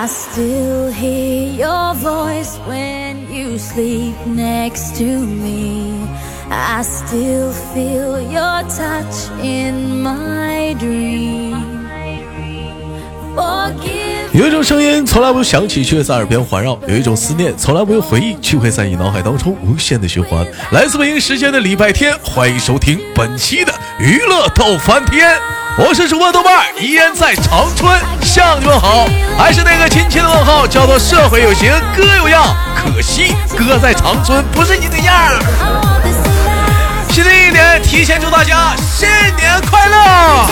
I still hear your voice when you sleep next to me. I still feel your touch in my dream. Forgive 有一种声音从来不响起，却在耳边环绕；有一种思念从来不用回忆，却会在你脑海当中无限的循环。来自北京时间的礼拜天，欢迎收听本期的娱乐逗翻天，我是主播豆瓣儿，依然在长春向你们好，还是那个亲切的问候，叫做社会有型哥有样，可惜哥在长春不是你的样。新的一年，提前祝大家新年快乐！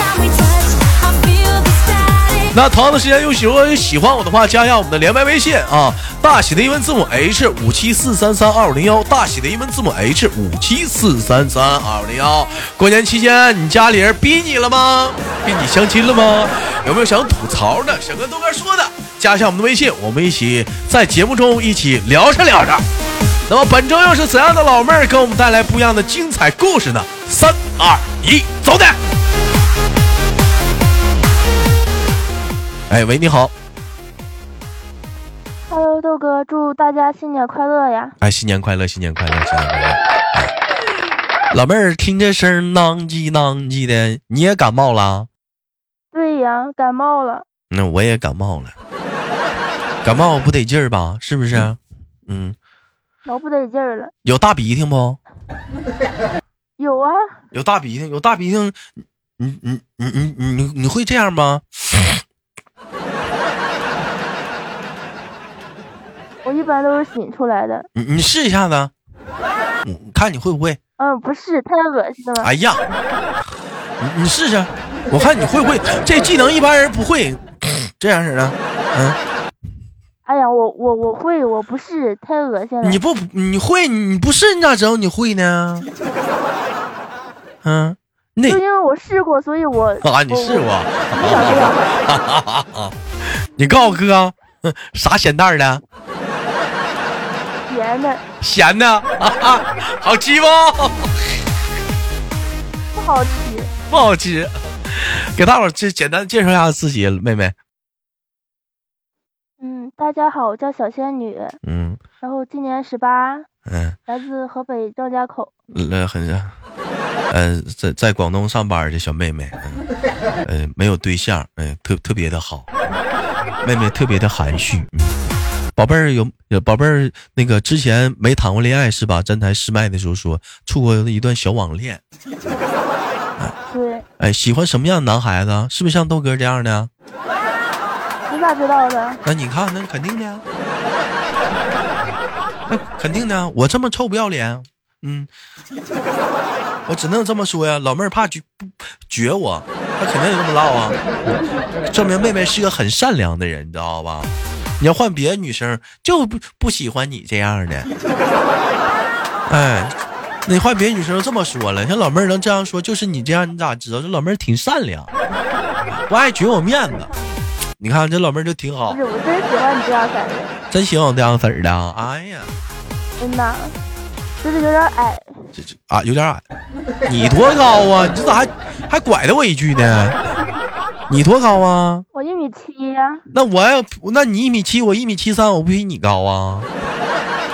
那同样的时间，有喜欢喜欢我的话，加一下我们的连麦微信啊，大写的英文字母 H 五七四三三二五零幺，大写的英文字母 H 五七四三三二五零幺。过年期间，你家里人逼你了吗？逼你相亲了吗？有没有想吐槽的，想跟豆哥说的？加一下我们的微信，我们一起在节目中一起聊着聊着。那么本周又是怎样的老妹儿给我们带来不一样的精彩故事呢？三二一，走的！哎，喂，你好。Hello，豆哥，祝大家新年快乐呀！哎，新年快乐，新年快乐，新年快乐！老妹儿，听这声儿囔叽囔叽的，你也感冒了？对呀，感冒了，那我也感冒了，感冒不得劲儿吧？是不是？嗯，老不得劲儿了。有大鼻涕不？有啊，有大鼻涕，有大鼻涕，你你你你你你你会这样吗？我一般都是擤出来的。你你试一下子，嗯，看你会不会？嗯，不是，太恶心了。哎呀，你你试试，我看你会不会？这技能一般人不会，这样式的，嗯。哎呀，我我我会，我不是，太恶心了。你不你会你不是你咋知道你会呢？嗯，那就因为我试过，所以我啊，你试过？你告诉我哥，嗯啥咸蛋儿的？甜的咸的，好吃不？不好吃。不好吃。给大伙儿介简单介绍一下自己，妹妹。嗯，大家好，我叫小仙女，嗯然后今年十八，嗯，来自河北张家口。呃，很呃，在在广东上班的小妹妹，嗯呃，没有对象，嗯、特特别的好，妹妹特别的含蓄。嗯宝贝儿有有宝贝儿，那个之前没谈过恋爱是吧？站台试麦的时候说处过一段小网恋，对，哎，喜欢什么样的男孩子？是不是像豆哥这样的？你咋知道的？那你看，那肯定的呀，那肯定的。我这么臭不要脸，嗯，我只能这么说呀。老妹儿怕绝不绝我，她肯定得这么唠啊，证明妹妹是个很善良的人，你知道吧？你要换别的女生，就不不喜欢你这样的。哎，你换别的女生这么说了，像老妹儿能这样说，就是你这样，你咋知道？这老妹儿挺善良，不爱绝我面子。你看这老妹儿就挺好不，是，我真喜欢你这样色儿的，真喜欢我这样式儿的啊！哎呀，真的，就是有点矮。这这啊有点矮，你多高啊？你这咋还还拐了我一句呢？你多高啊？我一米七呀、那我要那你一米七，我一米七三，我不比你高啊？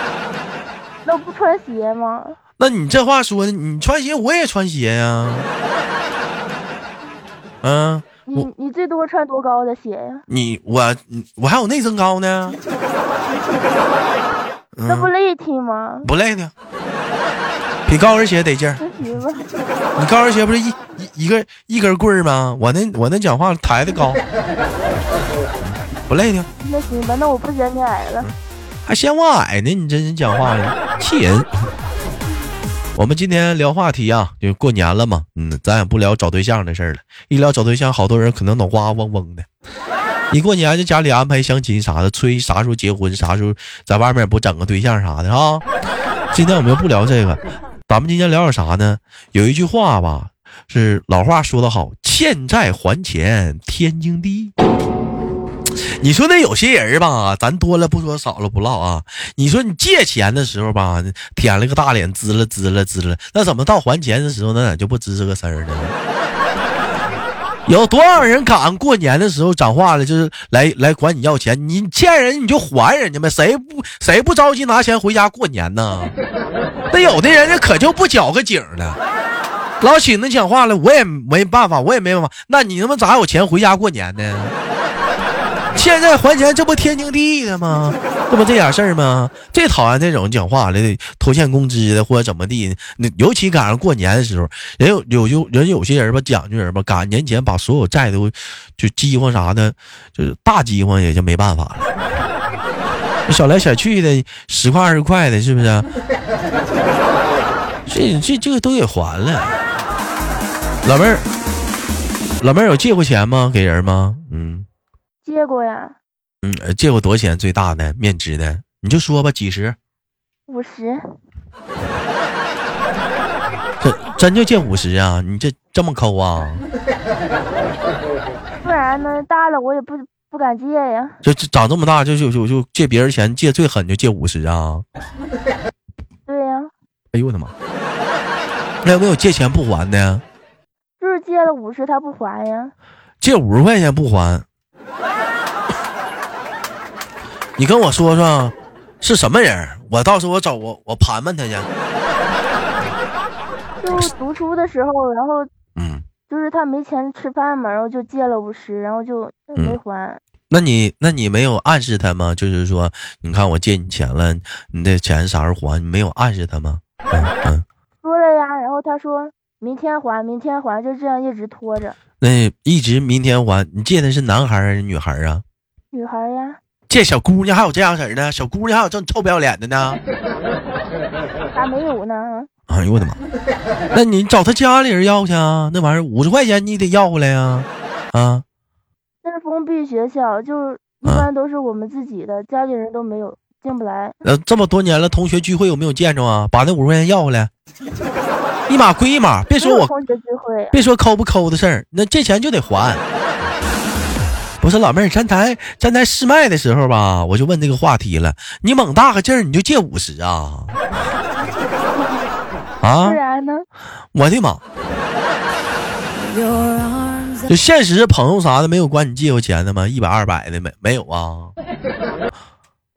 那我不穿鞋吗？那你这话说的，你穿鞋我也穿鞋呀、嗯，你你最多穿多高的鞋呀、你我我还有内增高呢，那不累挺吗？不累呢，比高跟鞋得劲儿。行吧，你高跟鞋不是一一一个一根棍儿吗？我那我那讲话抬的高，不累挺，那行吧，那我不嫌你矮了。还嫌我矮呢？你这人讲话呢，气人。我们今天聊话题啊，就过年了嘛，嗯，咱也不聊找对象的事儿了。一聊找对象，好多人可能脑瓜嗡嗡的。一过年就家里安排相亲啥的，催啥时候结婚，啥时候在外面不整个对象啥的啊。今天我们不聊这个，咱们今天聊点啥呢？有一句话吧，是老话说得好，欠债还钱天经地义。你说那有些人吧，咱多了不说，少了不唠啊。你说你借钱的时候吧，舔了个大脸，滋了滋了滋了，那怎么到还钱的时候，那咋就不吱吱个声儿呢？有多少人敢过年的时候讲话了，就是来来管你要钱？你欠人你就还人家呗，谁不谁不着急拿钱回家过年呢？那有的人家可就不搅个景了，老请他讲话了，我也没办法，我也没办法。那你他妈咋有钱回家过年呢？欠债还钱，这不天经地义的吗？这不这点事儿吗？最讨厌这种讲话的，拖欠工资的或者怎么地。那尤其赶上过年的时候，人有有有人有些人吧，讲究人吧，赶年前把所有债都就饥荒啥的，就是大饥荒也就没办法了。小来小去的十块二十块的，是不是？这这这个都得还了。老妹儿，老妹儿有借过钱吗？给人吗？嗯。借过呀，嗯，借过多少钱？最大的面值的，你就说吧，几十，五十，真真就借五十啊？你这这么抠啊？不然呢？大了我也不不敢借呀。就长这么大就就就就借别人钱，借最狠就借五十啊？对呀。哎呦我的妈！那有没有借钱不还的？就是借了五十，他不还呀？借五十块钱不还？你跟我说说，是什么人？我到时候我找我我盘盘他去。就读书的时候，然后嗯，就是他没钱吃饭嘛，然后就借了五十，然后就没还。那你那你没有暗示他吗？就是说，你看我借你钱了，你的钱啥时候还？你没有暗示他吗？嗯嗯。说了呀，然后他说明天还，明天还，就这样一直拖着。那一直明天还？你借的是男孩还是女孩啊？女孩呀。借小姑娘还有这样式儿的，小姑娘还有这么臭不要脸的呢？咋没有呢？哎呦我的妈！那你找他家里人要去啊？那玩意儿五十块钱你得要回来呀！啊？那是封闭学校，就一般都是我们自己的，家里人都没有进不来。呃，这么多年了，同学聚会有没有见着啊？把那五十块钱要回来，一码归一码，别说我同学聚会，别说抠不抠的事儿，那这钱就得还。不是老妹儿，咱台咱台试麦的时候吧，我就问这个话题了。你猛大个劲儿，你就借五十啊？啊？不然呢？我的妈！就现实朋友啥的没有管你借过钱的吗？一百二百的没没有啊？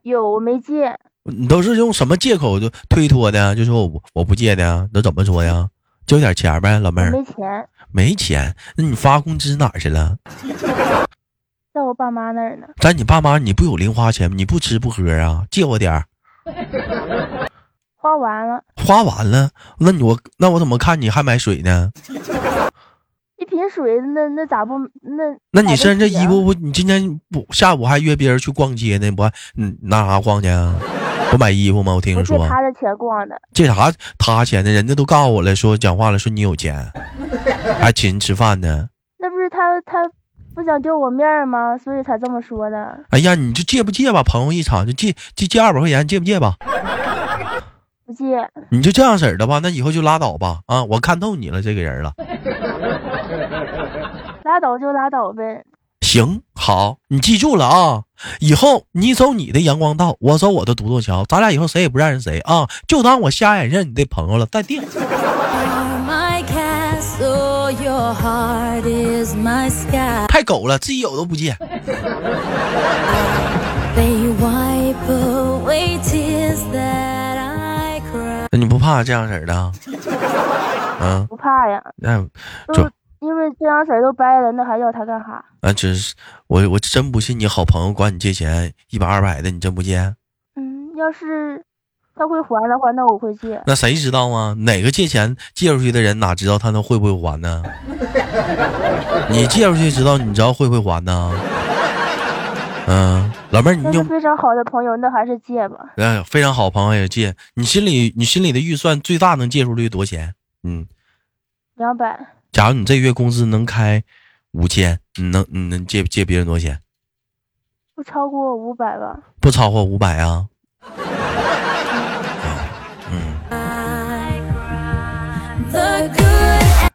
有，我没借。你都是用什么借口就推脱的？就说我我不借的，那怎么说呀？交点钱呗，老妹儿。没钱。没钱？那你发工资哪儿去了？在我爸妈那儿呢。在你爸妈，你不有零花钱吗？你不吃不喝啊？借我点儿。花完了。花完了？那你我那我怎么看你还买水呢？一瓶水，那那咋不那？那你身上这衣服不？你今天不下午还约别人去逛街呢？不，嗯，拿啥逛去啊？不买衣服吗？我听说。借他的钱逛的。借啥他钱呢？人家都告诉我了，说讲话了，说你有钱，还请人吃饭呢。那不是他他。不想丢我面吗？所以才这么说的。哎呀，你就借不借吧？朋友一场就借借借二百块钱，借不借吧？不借。你就这样式儿的吧？那以后就拉倒吧。啊，我看透你了，这个人了。拉倒就拉倒呗。行，好，你记住了啊！以后你走你的阳光道，我走我的独木桥，咱俩以后谁也不认识谁啊！就当我瞎眼认你的朋友了，再见。太狗了，自己有都不借。那你不怕这样式儿的？嗯，不怕呀。那就因为这样式儿都掰了，那还要他干啥？啊，真是我我真不信你好朋友管你借钱一百二百的，你真不借？嗯，要是。他会还的话，那我会借。那谁知道啊？哪个借钱借出去的人哪知道他能会不会还呢？你借出去知道，你知道会不会还呢？嗯，老妹儿，你有非常好的朋友，那还是借吧。嗯，非常好朋友也借。你心里你心里的预算最大能借出去多少钱？嗯，两百。假如你这月工资能开五千，你能你能借借别人多少钱？不超过五百吧。不超过五百啊。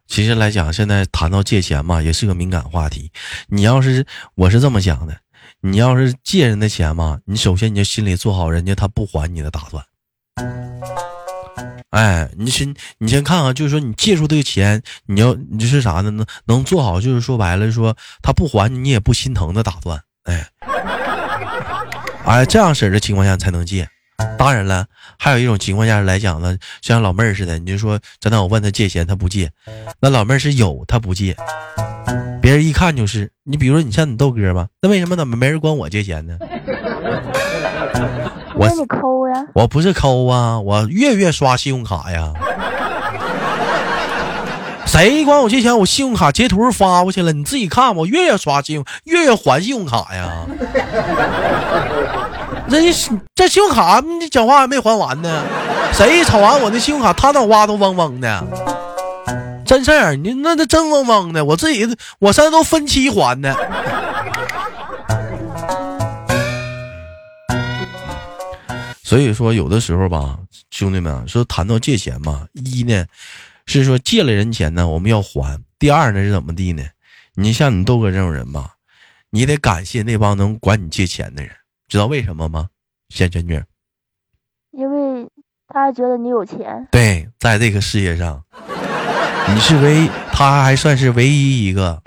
其实来讲，现在谈到借钱嘛，也是个敏感话题。你要是我是这么想的，你要是借人的钱嘛，你首先你就心里做好人家他不还你的打算。哎，你先你先看看，就是说你借出这个钱，你要你就是啥呢？能能做好，就是说白了说他不还你，你也不心疼的打算。哎，哎，这样式的情况下才能借。当然了，还有一种情况下来讲呢，像老妹儿似的，你就说真的，我问他借钱，他不借。那老妹儿是有，他不借。别人一看就是，你比如说你像你豆哥吧，那为什么怎么没人管我借钱呢？我你抠呀？我不是抠啊，我月月刷信用卡呀。谁管我借钱？我信用卡截图发过去了，你自己看，我月月刷信用，月月还信用卡呀。这这信用卡，你讲话还没还完呢。谁瞅完我那信用卡，他脑瓜都嗡嗡的。真事儿，你那那真嗡嗡的。我自己，我现在都分期还呢。所以说，有的时候吧，兄弟们说谈到借钱嘛，一呢是说借了人钱呢，我们要还；第二呢是怎么地呢？你像你豆哥这种人吧，你得感谢那帮能管你借钱的人，知道为什么吗？仙娟娟，因为他觉得你有钱。对，在这个世界上，你是唯，他还算是唯一一个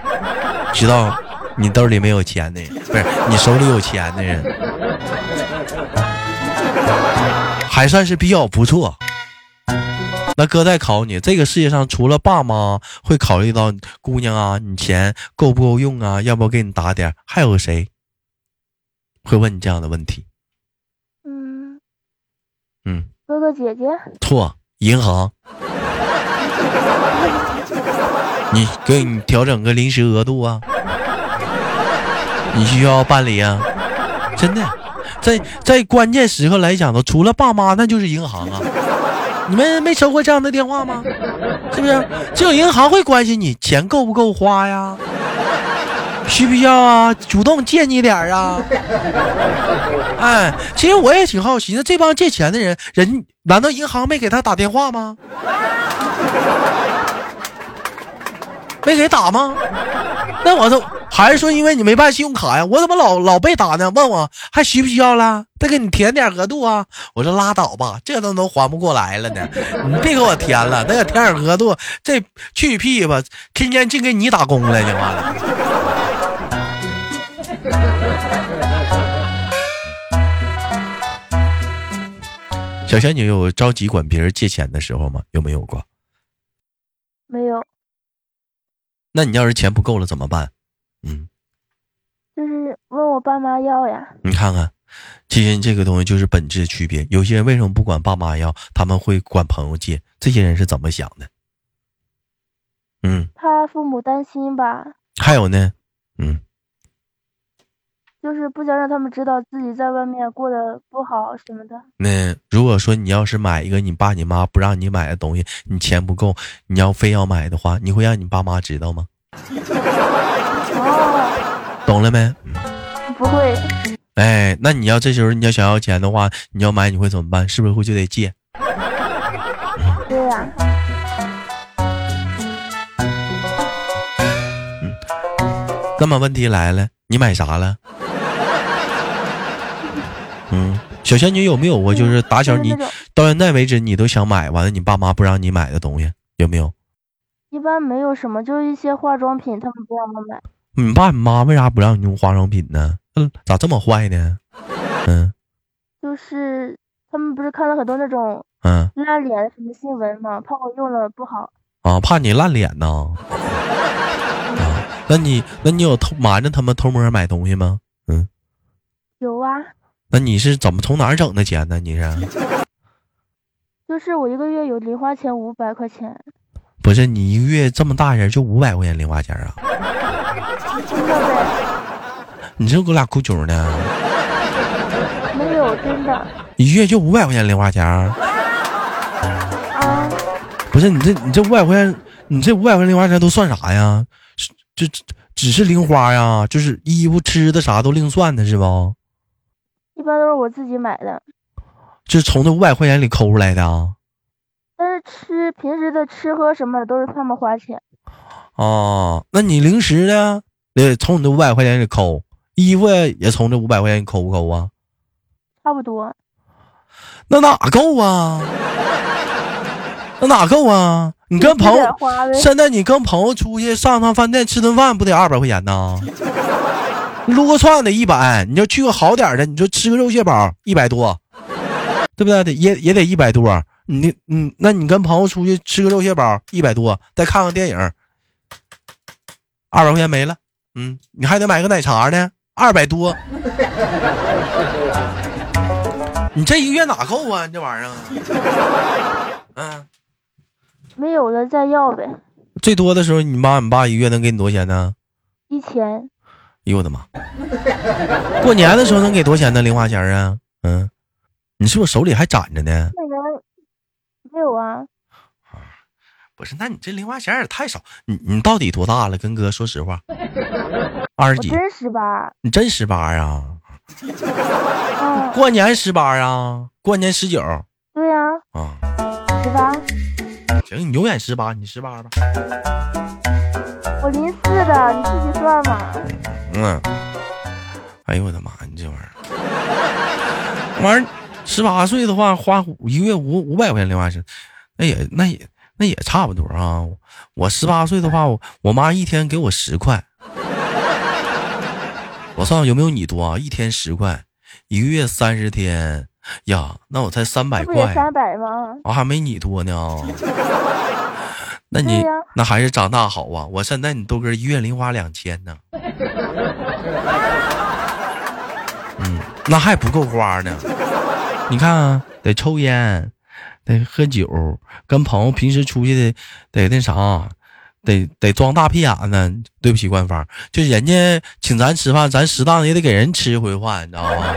知道你兜里没有钱的人，不是你手里有钱的人。还算是比较不错。那哥再考你，这个世界上除了爸妈会考虑到姑娘啊，你钱够不够用啊？要不要给你打点？还有谁会问你这样的问题？嗯嗯，哥哥姐姐。错，银行。你给你调整个临时额度啊？你需要办理啊？真的。在在关键时刻来讲呢，除了爸妈，那就是银行啊！你们没收过这样的电话吗？是不是？只有银行会关心你钱够不够花呀？需不需要啊？主动借你点儿啊？哎，其实我也挺好奇，那这帮借钱的人，人难道银行没给他打电话吗？没给打吗？那我都还是说，因为你没办信用卡呀，我怎么老老被打呢？问我还需不需要了？再给你填点额度啊？我说拉倒吧，这都能还不过来了呢，你别给我填了，那个填点额度，这去屁吧，天天净给你打工了，你妈的！小仙女有着急管别人借钱的时候吗？有没有过？没有。那你要是钱不够了怎么办？嗯，就是问我爸妈要呀。你看看，其实这个东西就是本质区别。有些人为什么不管爸妈要，他们会管朋友借？这些人是怎么想的？嗯，怕父母担心吧。还有呢，嗯。就是不想让他们知道自己在外面过得不好什么的。那如果说你要是买一个你爸你妈不让你买的东西，你钱不够，你要非要买的话，你会让你爸妈知道吗？哦，懂了没？不会。哎，那你要这时候你要想要钱的话，你要买你会怎么办？是不是会就得借？对呀。嗯。那么问题来了，你买啥了？嗯，小仙女有没有过？就是打小你到现在为止，你都想买完了，你爸妈不让你买的东西有没有？一般没有什么，就一些化妆品，他们不让我买。你爸你妈为啥不让你用化妆品呢？嗯，咋这么坏呢？嗯，就是他们不是看了很多那种嗯烂脸什么新闻吗？怕我用了不好啊，怕你烂脸呢？啊，那你那你有偷瞒着他们偷摸买东西吗？嗯，有啊。那你是怎么从哪儿整的钱呢？你是？就是我一个月有零花钱五百块钱。不是你一个月这么大人就五百块钱零花钱啊？真的呗？你这给我俩哭穷呢？没有，真的。一月就五百块钱零花钱？啊？不是你这你这五百块钱，你这五百块钱零花钱都算啥呀？这这只是零花呀？就是衣服吃的啥都另算的是不？一般都是我自己买的，就是从那五百块钱里抠出来的啊。但是吃平时的吃喝什么的都是他们花钱。哦，那你零食呢？得从你这五百块钱里抠，衣服也从这五百块钱里抠不抠啊？差不多。那哪够啊？那哪够啊？你跟朋友现在你跟朋友出去上趟饭店吃顿饭，不得二百块钱呢？撸个串得一百，你要去个好点的，你说吃个肉蟹堡一百多，对不对？得也也得一百多。你嗯，那你跟朋友出去吃个肉蟹堡一百多，再看看电影，二百块钱没了。嗯，你还得买个奶茶呢，二百多。你这一个月哪够啊？你这玩意儿，嗯，没有了再要呗。最多的时候，你妈你爸一个月能给你多少钱呢？一千。哎呦我的妈！过年的时候能给多少钱呢？零花钱啊？嗯，你是不是手里还攒着呢？没有啊。不是，那你这零花钱也太少。你你到底多大了？跟哥说实话，二十几。真十八。你真十八呀？过年十八呀？过年十九？对呀。啊。十八。行，你永远十八，你十八吧。我零四的，你自己算嘛。嗯。哎呦我的妈！你这玩意儿，玩意儿十八岁的话，花一个月五五百块钱零花钱，那也那也。那也差不多啊，我十八岁的话，我我妈一天给我十块，我算有没有你多啊？一天十块，一个月三十天呀，那我才三百块，三百吗？我还没你多呢。那你那还是长大好啊！我现在你豆哥一月零花两千呢，嗯，那还不够花呢。你看，啊得抽烟。得喝酒，跟朋友平时出去的，得那啥，得得装大屁眼子。对不起，官方，就人家请咱吃饭，咱适当也得给人吃一回饭，你知道吗？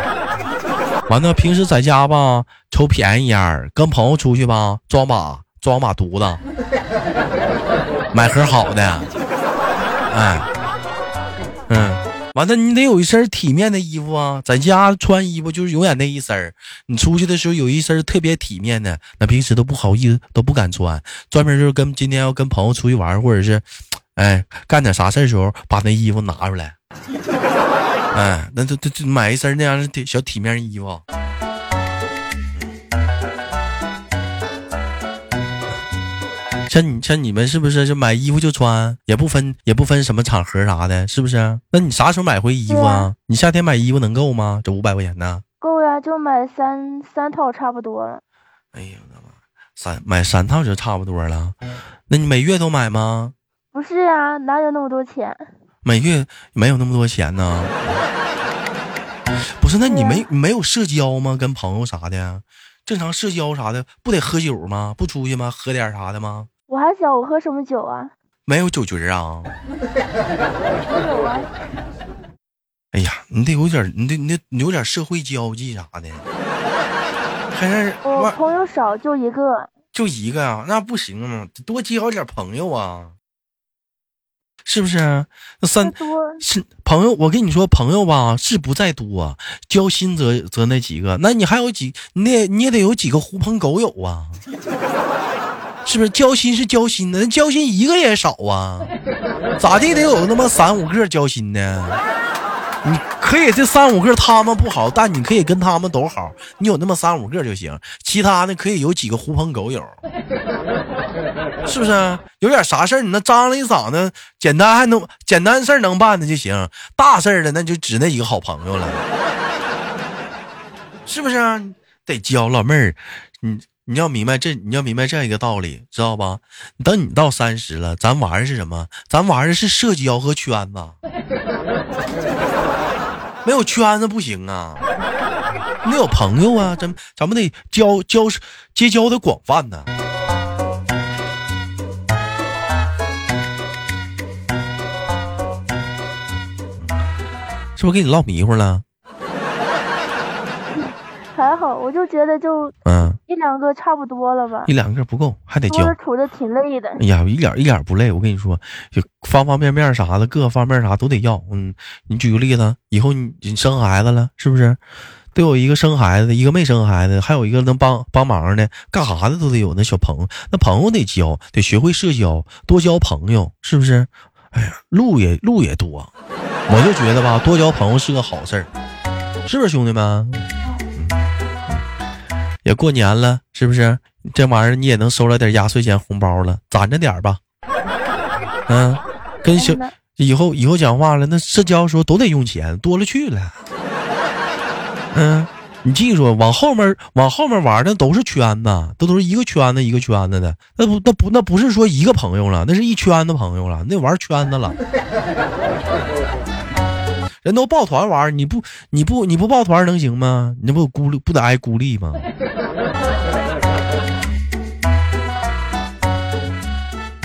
完了，平时在家吧，抽便宜烟跟朋友出去吧，装把装把犊子，买盒好的，哎，嗯。完了，你得有一身体面的衣服啊！在家穿衣服就是永远那一身，你出去的时候有一身特别体面的，那平时都不好意思，都不敢穿，专门就是跟今天要跟朋友出去玩，或者是，哎，干点啥事儿时候把那衣服拿出来，哎，那就就买一身那样的小体面衣服。像你像你们是不是就买衣服就穿，也不分也不分什么场合啥的，是不是？那你啥时候买回衣服啊？你夏天买衣服能够吗？这五百块钱呢？够呀，就买三三套差不多了。哎呀，我的妈，三买三套就差不多了。那你每月都买吗？不是呀，哪有那么多钱？每月没有那么多钱呢。不是，那你没没有社交吗？跟朋友啥的，正常社交啥的，不得喝酒吗？不出去吗？喝点啥的吗？我还小，我喝什么酒啊？没有酒局啊。没有啊。哎呀，你得有点，你得你得有点社会交际啥的。还是我朋友少，就一个。就一个啊？那不行啊，多交点朋友啊。是不是？那三是朋友，我跟你说，朋友吧是不在多，交心则则那几个。那你还有几？你也你也得有几个狐朋狗友啊。是不是交心是交心的？那交心一个也少啊，咋地得有那么三五个交心的？你可以这三五个他们不好，但你可以跟他们都好，你有那么三五个就行。其他的可以有几个狐朋狗友，是不是？有点啥事儿，你那张了一嗓子，简单还能简单事儿能办的就行，大事儿的那就指那几个好朋友了，是不是？得交老妹儿，你。你要明白这，你要明白这样一个道理，知道吧？等你到三十了，咱玩的是什么？咱玩的是社交和圈子，没有圈子不行啊！没有朋友啊，咱咱们得交交结交的广泛呢。是不是给你唠迷糊了？还好，我就觉得就嗯一两个差不多了吧，一两个不够，还得交。处的挺累的。哎呀，一点一点不累，我跟你说，就方方面面啥的，各个方面啥都得要。嗯，你举个例子，以后你你生孩子了，是不是？都有一个生孩子，一个没生孩子，还有一个能帮帮忙的，干啥的都得有那小朋友。那朋友得交，得学会社交，多交朋友，是不是？哎呀，路也路也多，我就觉得吧，多交朋友是个好事儿，是不是兄弟们？也过年了，是不是？这玩意儿你也能收了点压岁钱红包了，攒着点吧。嗯，跟小以后以后讲话了，那社交时候都得用钱，多了去了。嗯，你记住，往后面往后面玩的都是圈子，都都是一个圈子一个圈子的，那不那不那不是说一个朋友了，那是一圈子朋友了，那玩圈子了。人都抱团玩，你不你不你不抱团能行吗？你不孤立不得挨孤立吗？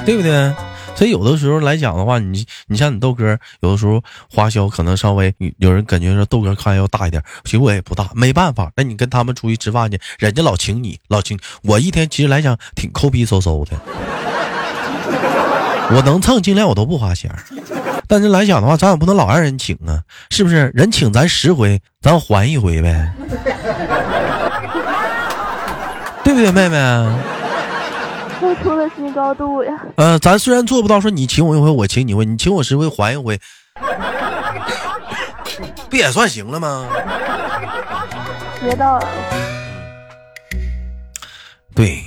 对不对？所以有的时候来讲的话，你你像你豆哥，有的时候花销可能稍微有人感觉说豆哥看要大一点，其实我也不大，没办法。那你跟他们出去吃饭去，人家老请你，老请我一天其实来讲挺抠逼嗖嗖的，我能蹭尽量我都不花钱。但是来讲的话，咱也不能老让人请啊，是不是？人请咱十回，咱还一回呗，对不对，妹妹？付出了新高度呀。嗯，咱虽然做不到说你请我一回，我请你一回，你请我十回还一回，不也算行了吗？学到了。对。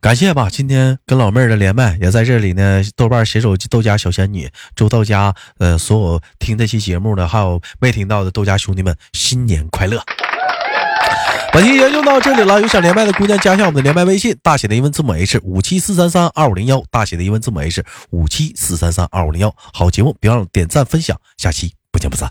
感谢吧，今天跟老妹儿的连麦也在这里呢。豆瓣携手豆家小仙女，祝豆家呃所有听这期节目的，还有没听到的豆家兄弟们新年快乐。本期节目就到这里了，有想连麦的姑娘加一下我们的连麦微信，大写的英文字母 H 五七四三三二五零幺，大写的英文字母 H 五七四三三二五零幺。好节目别忘了点赞分享，下期不见不散。